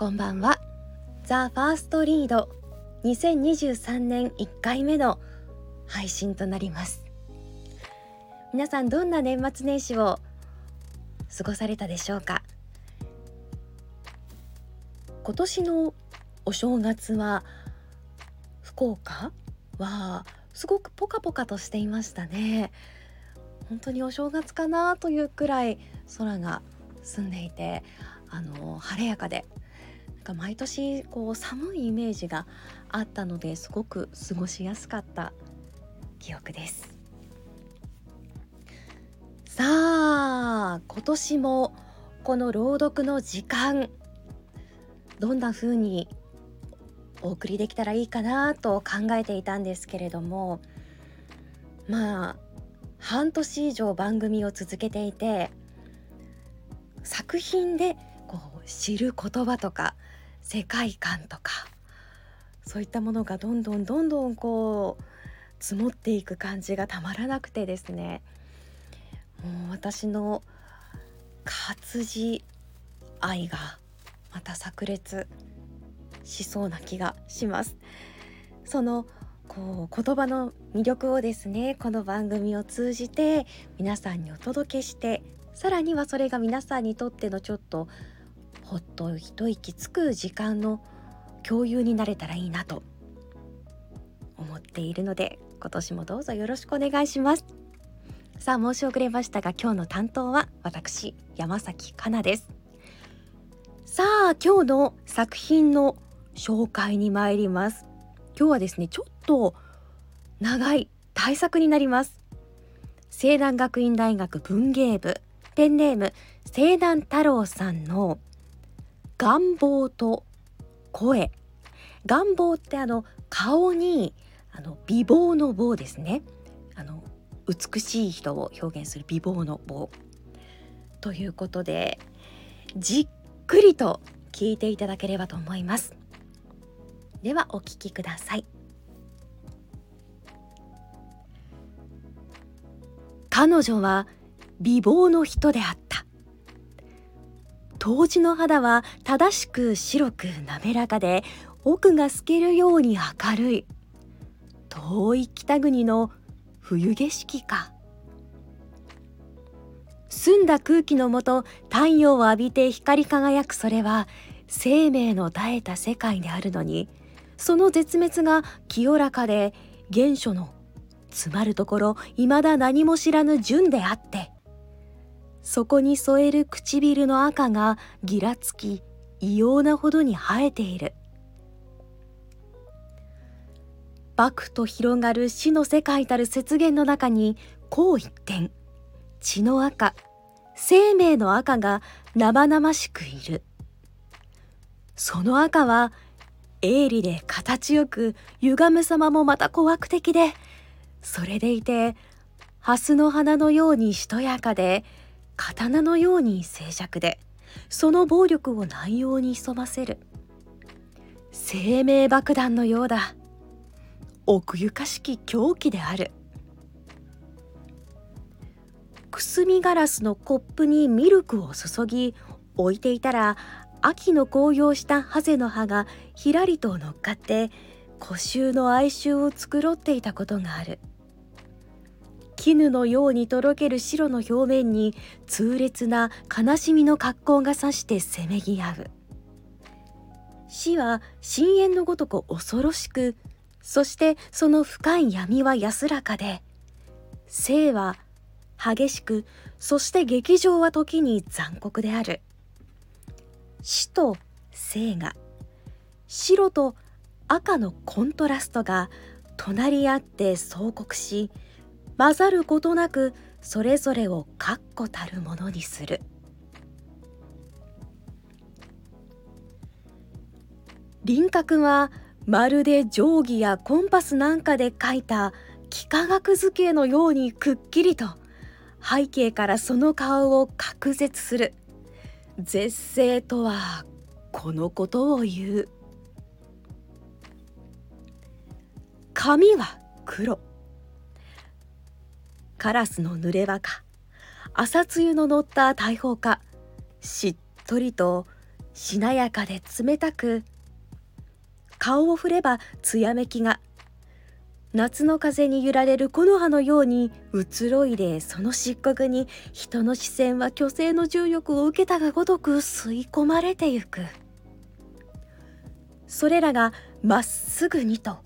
こんばんは。ザ・ファーストリード。2023年1回目の配信となります。皆さんどんな年末年始を過ごされたでしょうか？今年のお正月は福岡？はすごくポカポカとしていましたね。本当にお正月かなというくらい空が澄んでいてあの晴れやかでか毎年こう寒いイメージがあったのですごく過ごしやすかった記憶です。さあ今年もこの朗読の時間どんな風にお送りできたらいいかなと考えていたんですけれどもまあ半年以上番組を続けていて作品でこう知る言葉とか世界観とかそういったものがどんどんどんどんこう積もっていく感じがたまらなくてですね。もう私の活字愛がまた炸裂しそうな気がします。そのこう言葉の魅力をですねこの番組を通じて皆さんにお届けしてさらにはそれが皆さんにとってのちょっとほっと一息つく時間の共有になれたらいいなと思っているので今年もどうぞよろしくお願いします。さあ申し遅れましたが今日の担当は私山崎かなです。さあ今日の作品の紹介に参ります。今日はですねちょっと長い対策になります。西南学院大学文芸部ペンネーム西南太郎さんの願望と声。願望ってあの顔にあの美貌の棒ですね。あの美しい人を表現する美貌の棒。ということでじっくりと聞いていただければと思います。ではお聞きください。彼女は美貌の人であった当時の肌は正しく白く滑らかで奥が透けるように明るい。遠い北国の冬景色か。澄んだ空気のもと太陽を浴びて光り輝くそれは生命の絶えた世界であるのにその絶滅が清らかで原初の詰まるところ未だ何も知らぬ純であってそこに添える唇の赤がぎらつき異様なほどに生えている。幕と広がる死の世界たる雪原の中にこう一点血の赤生命の赤が生々しくいる。その赤は鋭利で形よく歪む様もまた怖く的でそれでいて蓮の花のようにしとやかで刀のように静寂でその暴力を内容に潜ませる。生命爆弾のようだ。奥ゆかしき狂気である。くすみガラスのコップにミルクを注ぎ置いていたら秋の紅葉したハゼの葉がひらりと乗っかって古臭の哀愁を繕っていたことがある。絹のようにとろける白の表面に痛烈な悲しみの格好がさしてせめぎ合う。死は深淵のごとく恐ろしくそしてその深い闇は安らかで生は激しくそして劇場は時に残酷である。死と生が白と赤のコントラストが隣り合って相国し混ざることなくそれぞれを確固たるものにする。輪郭はまるで定規やコンパスなんかで描いた幾何学図形のようにくっきりと背景からその顔を隔絶する。絶世とはこのことを言う。髪は黒。カラスの濡れ場か。朝露の乗った大砲か。しっとりとしなやかで冷たく。顔を振ればつやめきが。夏の風に揺られる木の葉のように移ろいでその漆黒に人の視線は虚勢の重力を受けたがごとく吸い込まれてゆく。それらがまっすぐにと。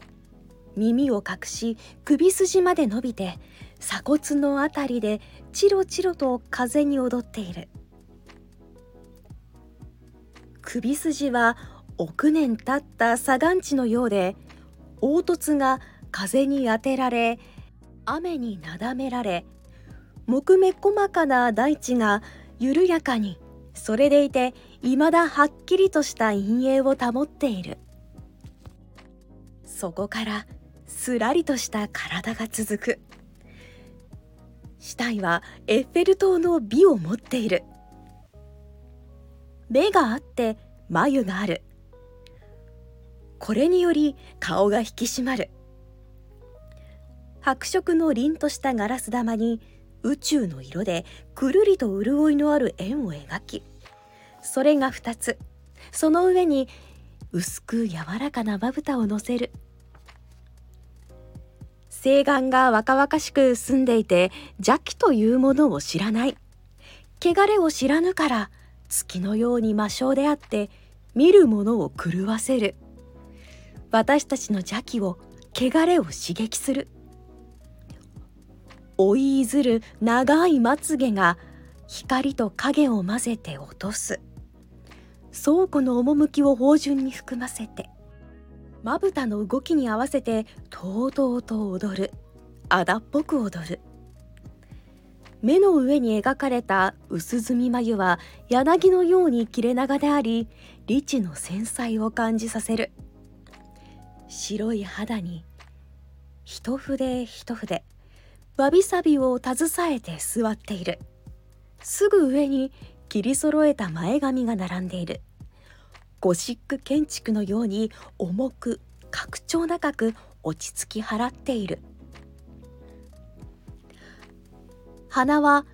耳を隠し首筋まで伸びて鎖骨のあたりでチロチロと風に踊っている。首筋は億年経った左岸地のようで凹凸が風に当てられ雨になだめられ木目細かな大地が緩やかにそれでいて未だはっきりとした陰影を保っている。そこからすらりとした体が続く。死体はエッフェル塔の美を持っている。目があって眉がある。これにより顔が引き締まる。白色の凛としたガラス玉に宇宙の色でくるりと潤いのある円を描きそれが2つ。その上に薄く柔らかなまぶたをのせる。青眼が若々しく澄んでいて邪気というものを知らない。汚れを知らぬから月のように魔性であって見る者を狂わせる。私たちの邪気を汚れを刺激する。追いいずる長いまつげが光と影を混ぜて落とす。倉庫の趣を芳醇に含ませてまぶたの動きに合わせてとうとうと踊る。あだっぽく踊る。目の上に描かれた薄墨眉は柳のように切れ長であり理智の繊細を感じさせる。白い肌に一筆一筆わびさびを携えて座っている。すぐ上に切り揃えた前髪が並んでいる。ゴシック建築のように重く格調高く落ち着き払っている。鼻は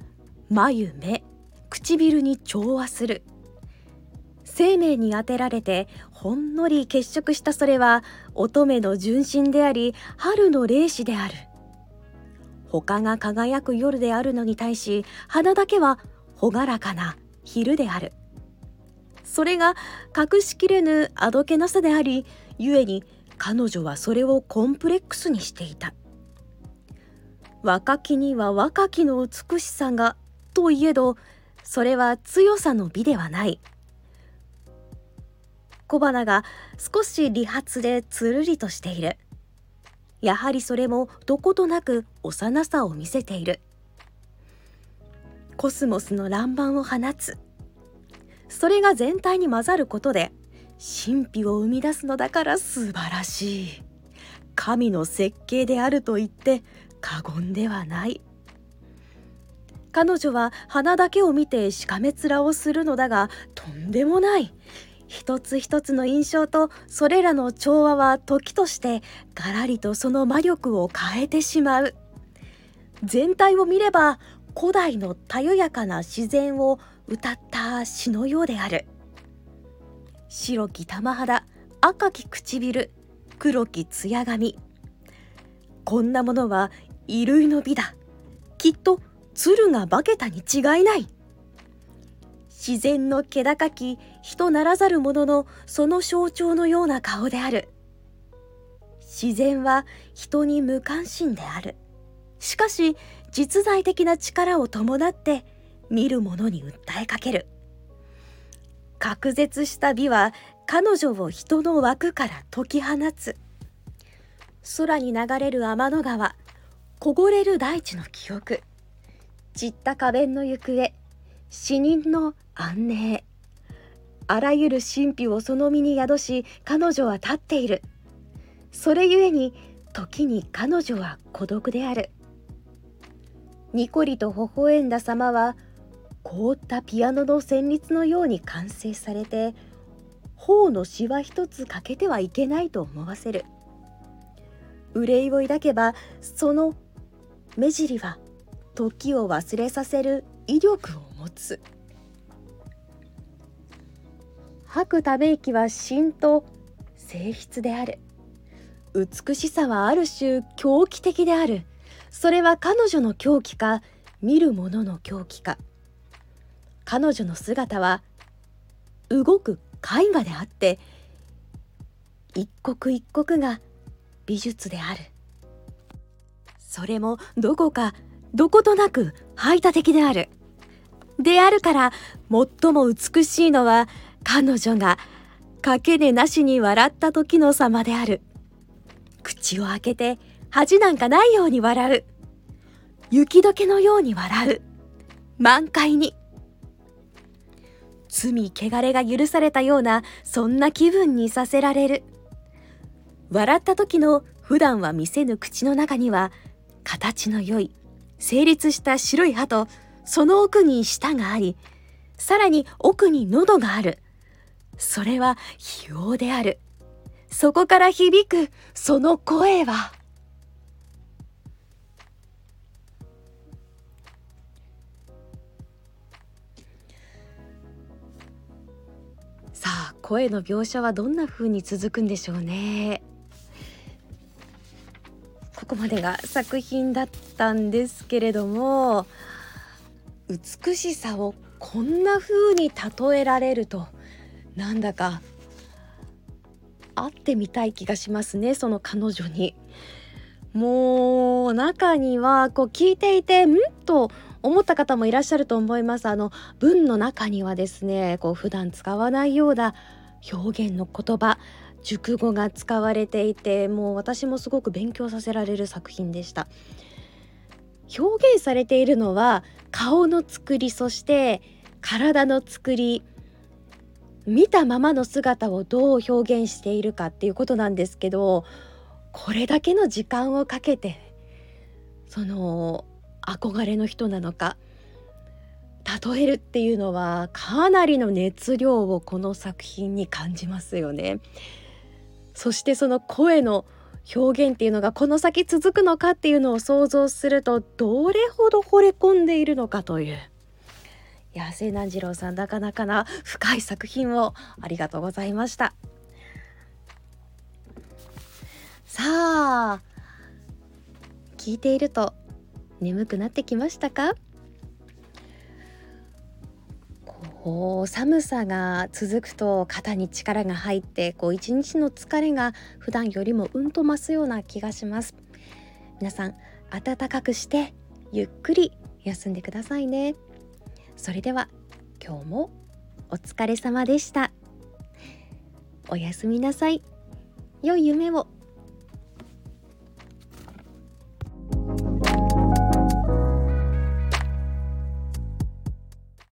眉目唇に調和する。生命に当てられてほんのり血色したそれは乙女の純真であり春の霊視である。他が輝く夜であるのに対し花だけは朗らかな昼である。それが隠しきれぬあどけなさであり故に彼女はそれをコンプレックスにしていた。若きには若きの美しさがといえどそれは強さの美ではない。小花が少し理髪でつるりとしている。やはりそれもどことなく幼さを見せている。コスモスの乱漫を放つ。それが全体に混ざることで神秘を生み出すのだから素晴らしい。神の設計であると言って過言ではない。彼女は花だけを見てしかめ面をするのだがとんでもない。一つ一つの印象とそれらの調和は時としてがらりとその魔力を変えてしまう。全体を見れば古代のたゆやかな自然を歌った詩のようである。白き玉肌赤き唇黒き艶髪。こんなものは衣類の美だ。きっと鶴が化けたに違いない。自然の気高き人ならざる者のその象徴のような顔である。自然は人に無関心である。しかし実在的な力を伴って見る者に訴えかける。隔絶した美は彼女を人の枠から解き放つ。空に流れる天の川こごれる大地の記憶。散った花弁の行方死人の安寧。あらゆる神秘をその身に宿し彼女は立っている。それゆえに時に彼女は孤独である。にこりと微笑んだ様は凍ったピアノの旋律のように完成されて頬のしわ一つ欠けてはいけないと思わせる。憂いを抱けばその目尻は時を忘れさせる威力を持つ。吐くため息は芯と性質である。美しさはある種狂気的である。それは彼女の狂気か見る者の狂気か。彼女の姿は動く絵画であって一刻一刻が美術である。それもどこかどことなく排他的である。であるから最も美しいのは彼女がかけねなしに笑った時の様である。口を開けて恥なんかないように笑う。雪解けのように笑う。満開に。罪汚れが許されたようなそんな気分にさせられる。笑った時の普段は見せぬ口の中には形の良い成立した白い歯とその奥に舌がありさらに奥に喉がある。それは非王である。そこから響くその声は。さあ声の描写はどんな風に続くんでしょうねここまでが作品だったんですけれども美しさをこんな風に例えられるとなんだか会ってみたい気がしますねその彼女に。もう中にはこう聞いていてんと思った方もいらっしゃると思います。あの文の中にはですねこう普段使わないような表現の言葉熟語が使われていてもう私もすごく勉強させられる作品でした。表現されているのは顔の作りそして体の作り見たままの姿をどう表現しているかっていうことなんですけどこれだけの時間をかけてその憧れの人なのか。例えるっていうのはかなりの熱量をこの作品に感じますよね。そしてその声の表現っていうのがこの先続くのかっていうのを想像するとどれほど惚れ込んでいるのかという。いや清南次郎さんなかなかな深い作品をありがとうございました。さあ聞いていると眠くなってきましたか？こう寒さが続くと肩に力が入ってこう一日の疲れが普段よりもうんと増すような気がします。皆さん暖かくしてゆっくり休んでくださいね。それでは今日もお疲れ様でした。おやすみなさい。良い夢を。